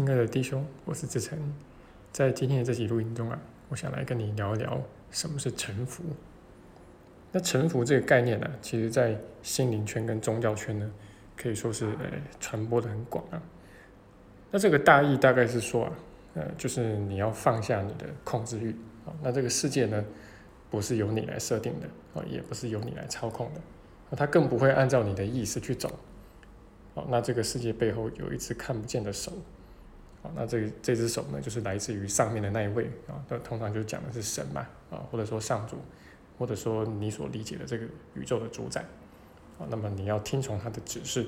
亲爱的弟兄，我是志成，在今天的这期录音中啊，我想来跟你聊一聊什么是臣服。那臣服这个概念呢，其实在心灵圈跟宗教圈呢，可以说是呃传播的很广啊。那这个大意大概是说啊，呃，就是你要放下你的控制欲啊。那这个世界呢，不是由你来设定的啊，也不是由你来操控的，它更不会按照你的意思去走。哦，那这个世界背后有一只看不见的手。啊，那这这只手呢，就是来自于上面的那一位啊，那通常就讲的是神嘛，啊，或者说上主，或者说你所理解的这个宇宙的主宰，啊，那么你要听从他的指示，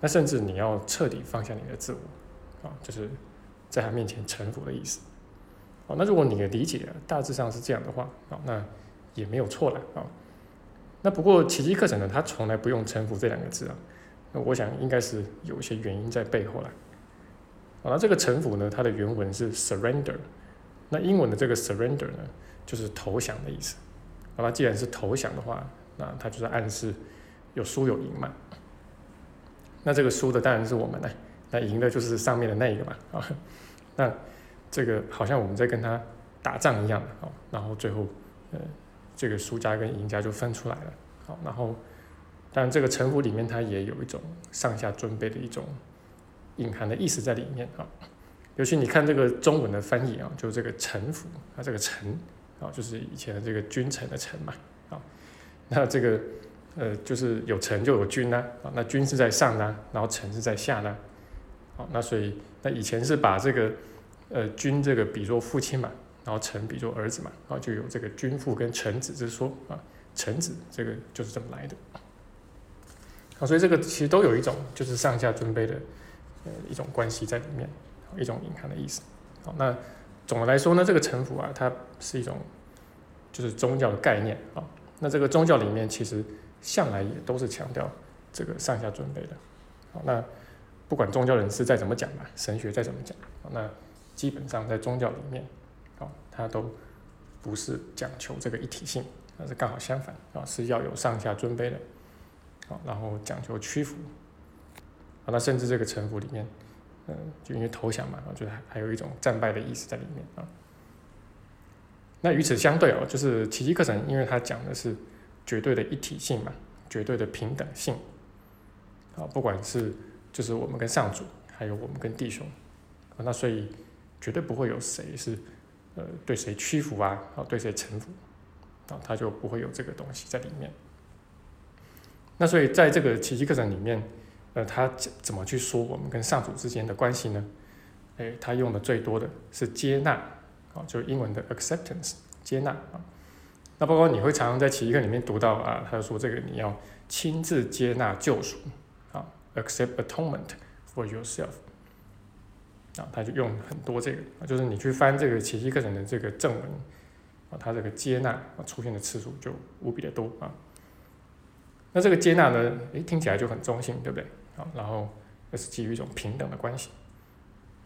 那甚至你要彻底放下你的自我，啊，就是在他面前臣服的意思，啊，那如果你的理解大致上是这样的话，啊，那也没有错了，啊，那不过奇迹课程呢，它从来不用臣服这两个字啊，那我想应该是有一些原因在背后了。那这个臣服呢，它的原文是 surrender，那英文的这个 surrender 呢，就是投降的意思。好了既然是投降的话，那它就是暗示有输有赢嘛。那这个输的当然是我们呢，那赢的就是上面的那一个嘛。啊，那这个好像我们在跟他打仗一样的哦。然后最后，呃，这个输家跟赢家就分出来了。好，然后，当然这个臣服里面它也有一种上下尊卑的一种。隐含的意思在里面啊，尤其你看这个中文的翻译啊，就是这个臣服啊，这个臣啊，就是以前的这个君臣的臣嘛啊，那这个呃，就是有臣就有君呐啊，那君是在上呢，然后臣是在下呢，好，那所以那以前是把这个呃君这个比作父亲嘛，然后臣比作儿子嘛，啊，就有这个君父跟臣子之说啊，臣子这个就是这么来的，啊，所以这个其实都有一种就是上下尊卑的。呃，一种关系在里面，一种隐含的意思。好，那总的来说呢，这个臣服啊，它是一种就是宗教的概念啊。那这个宗教里面其实向来也都是强调这个上下尊卑的。好，那不管宗教人士再怎么讲吧，神学再怎么讲，那基本上在宗教里面，啊，它都不是讲求这个一体性，而是刚好相反啊，是要有上下尊卑的。好，然后讲求屈服。啊，那甚至这个臣服里面，嗯，就因为投降嘛，我觉得还还有一种战败的意思在里面啊。那与此相对哦，就是奇迹课程，因为它讲的是绝对的一体性嘛，绝对的平等性。啊，不管是就是我们跟上主，还有我们跟弟兄，啊，那所以绝对不会有谁是呃对谁屈服啊，啊对谁臣服，啊他就不会有这个东西在里面。那所以在这个奇迹课程里面。呃，他怎怎么去说我们跟上主之间的关系呢？哎，他用的最多的是接纳，啊，就是英文的 acceptance，接纳啊。那包括你会常常在奇迹课里面读到啊，他说这个你要亲自接纳救赎，啊，accept atonement for yourself，啊，他就用很多这个，就是你去翻这个奇迹课程的这个正文，啊，他这个接纳啊出现的次数就无比的多啊。那这个接纳呢，诶，听起来就很中性，对不对？好，然后那是基于一种平等的关系，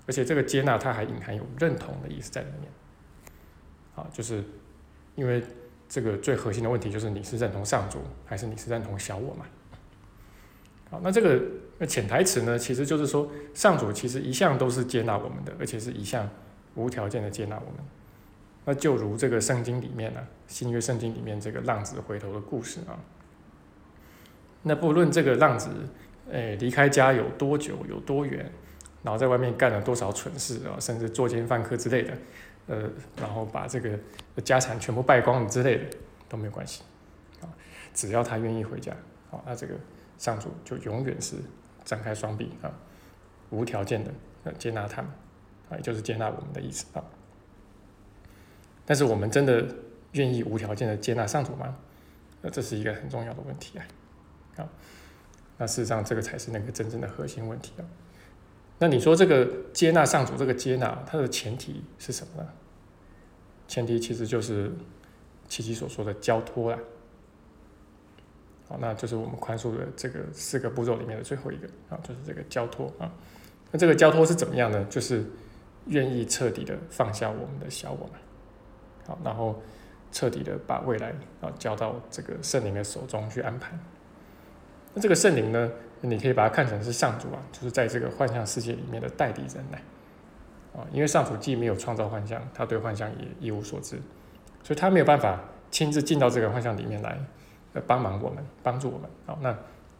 而且这个接纳它还隐含有认同的意思在里面。好，就是因为这个最核心的问题就是你是认同上主还是你是认同小我嘛？好，那这个那潜台词呢，其实就是说上主其实一向都是接纳我们的，而且是一向无条件的接纳我们。那就如这个圣经里面呢，新约圣经里面这个浪子回头的故事啊，那不论这个浪子。哎，离开家有多久，有多远，然后在外面干了多少蠢事啊，甚至作奸犯科之类的，呃，然后把这个家产全部败光了之类的都没有关系，啊，只要他愿意回家，啊，那这个上主就永远是张开双臂啊，无条件的接纳他们，啊，也就是接纳我们的意思啊。但是我们真的愿意无条件的接纳上主吗？那这是一个很重要的问题啊，啊。那事实上，这个才是那个真正的核心问题啊。那你说这个接纳上主，这个接纳它的前提是什么呢？前提其实就是琪琪所说的交托啦。好，那就是我们宽恕的这个四个步骤里面的最后一个啊，就是这个交托啊。那这个交托是怎么样呢？就是愿意彻底的放下我们的小我们，好，然后彻底的把未来啊交到这个圣灵的手中去安排。那这个圣灵呢？你可以把它看成是上主啊，就是在这个幻象世界里面的代理人来啊，因为上主既没有创造幻象，他对幻象也一无所知，所以他没有办法亲自进到这个幻象里面来，呃，帮忙我们，帮助我们。好，那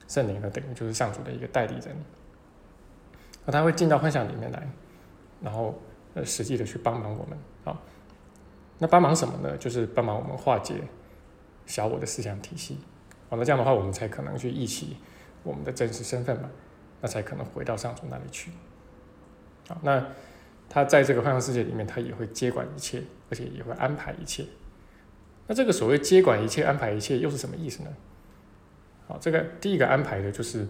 圣灵呢，等于就是上主的一个代理人，那他会进到幻象里面来，然后呃，实际的去帮忙我们。好，那帮忙什么呢？就是帮忙我们化解小我的思想体系。好，那这样的话，我们才可能去忆起我们的真实身份嘛，那才可能回到上主那里去。好，那他在这个幻象世界里面，他也会接管一切，而且也会安排一切。那这个所谓接管一切、安排一切，又是什么意思呢？好，这个第一个安排的就是，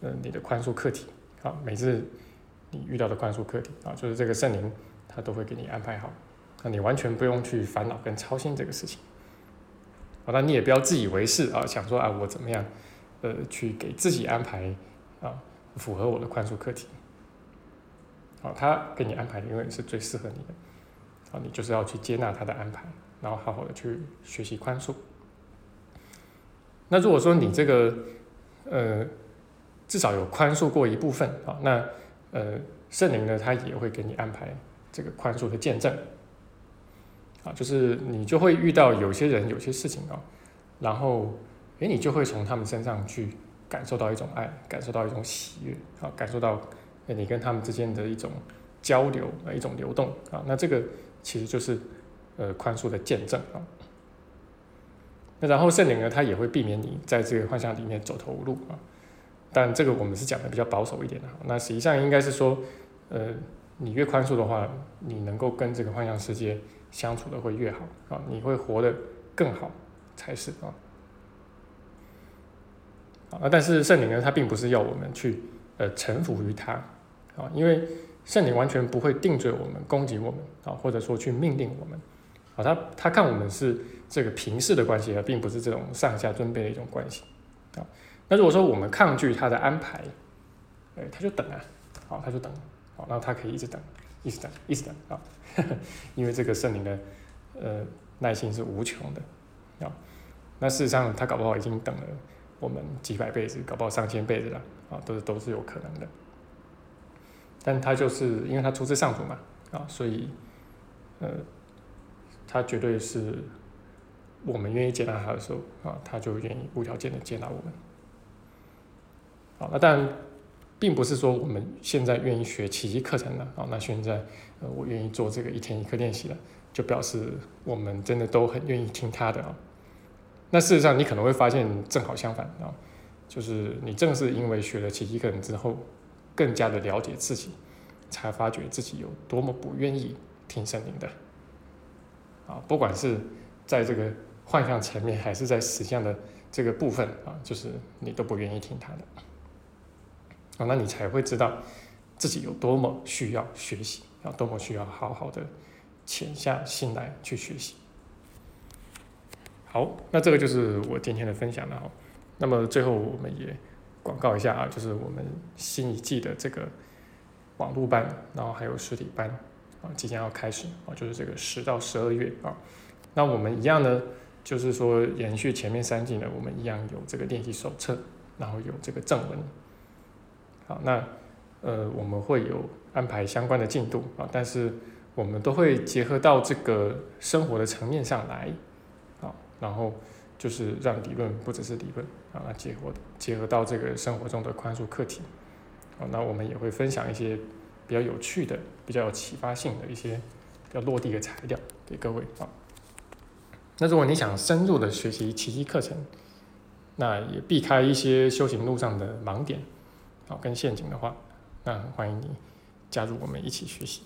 呃，你的宽恕课题。好，每次你遇到的宽恕课题啊，就是这个圣灵他都会给你安排好，那你完全不用去烦恼跟操心这个事情。好，那你也不要自以为是啊，想说啊，我怎么样，呃，去给自己安排啊，符合我的宽恕课题。好，他给你安排的永远是最适合你的。好，你就是要去接纳他的安排，然后好好的去学习宽恕。那如果说你这个，呃，至少有宽恕过一部分啊，那呃，圣灵呢，他也会给你安排这个宽恕的见证。啊，就是你就会遇到有些人、有些事情啊，然后，诶，你就会从他们身上去感受到一种爱，感受到一种喜悦，啊，感受到你跟他们之间的一种交流啊，一种流动啊，那这个其实就是呃宽恕的见证啊。那然后圣灵呢，他也会避免你在这个幻象里面走投无路啊，但这个我们是讲的比较保守一点的，那实际上应该是说，呃，你越宽恕的话，你能够跟这个幻象世界。相处的会越好啊，你会活得更好才是啊。啊，但是圣灵呢，他并不是要我们去呃臣服于他啊，因为圣灵完全不会定罪我们、攻击我们啊，或者说去命令我们啊，他他看我们是这个平视的关系，而并不是这种上下尊卑的一种关系啊。那如果说我们抗拒他的安排，哎，他就等啊，好，他就等，好，那他可以一直等。一直等，一直等啊！因为这个圣灵的呃耐心是无穷的啊。那事实上，他搞不好已经等了我们几百辈子，搞不好上千辈子了啊，都是都是有可能的。但他就是因为他出自上主嘛啊，所以呃，他绝对是我们愿意接纳他的时候啊，他就愿意无条件的接纳我们。好，那当然。并不是说我们现在愿意学奇迹课程了啊，那现在呃我愿意做这个一天一课练习了，就表示我们真的都很愿意听他的啊。那事实上你可能会发现正好相反啊，就是你正是因为学了奇迹课程之后，更加的了解自己，才发觉自己有多么不愿意听圣灵的啊，不管是在这个幻象层面，还是在实相的这个部分啊，就是你都不愿意听他的。啊，那你才会知道自己有多么需要学习，要多么需要好好的潜下心来去学习。好，那这个就是我今天的分享了哈。那么最后我们也广告一下啊，就是我们新一季的这个网络班，然后还有实体班啊，即将要开始啊，就是这个十到十二月啊。那我们一样呢，就是说延续前面三季呢，我们一样有这个练习手册，然后有这个正文。好，那呃，我们会有安排相关的进度啊，但是我们都会结合到这个生活的层面上来，啊，然后就是让理论不只是理论啊，结合结合到这个生活中的宽恕课题，好，那我们也会分享一些比较有趣的、比较有启发性的一些比较落地的材料给各位啊。那如果你想深入的学习奇迹课程，那也避开一些修行路上的盲点。好，跟陷阱的话，那欢迎你加入我们一起学习。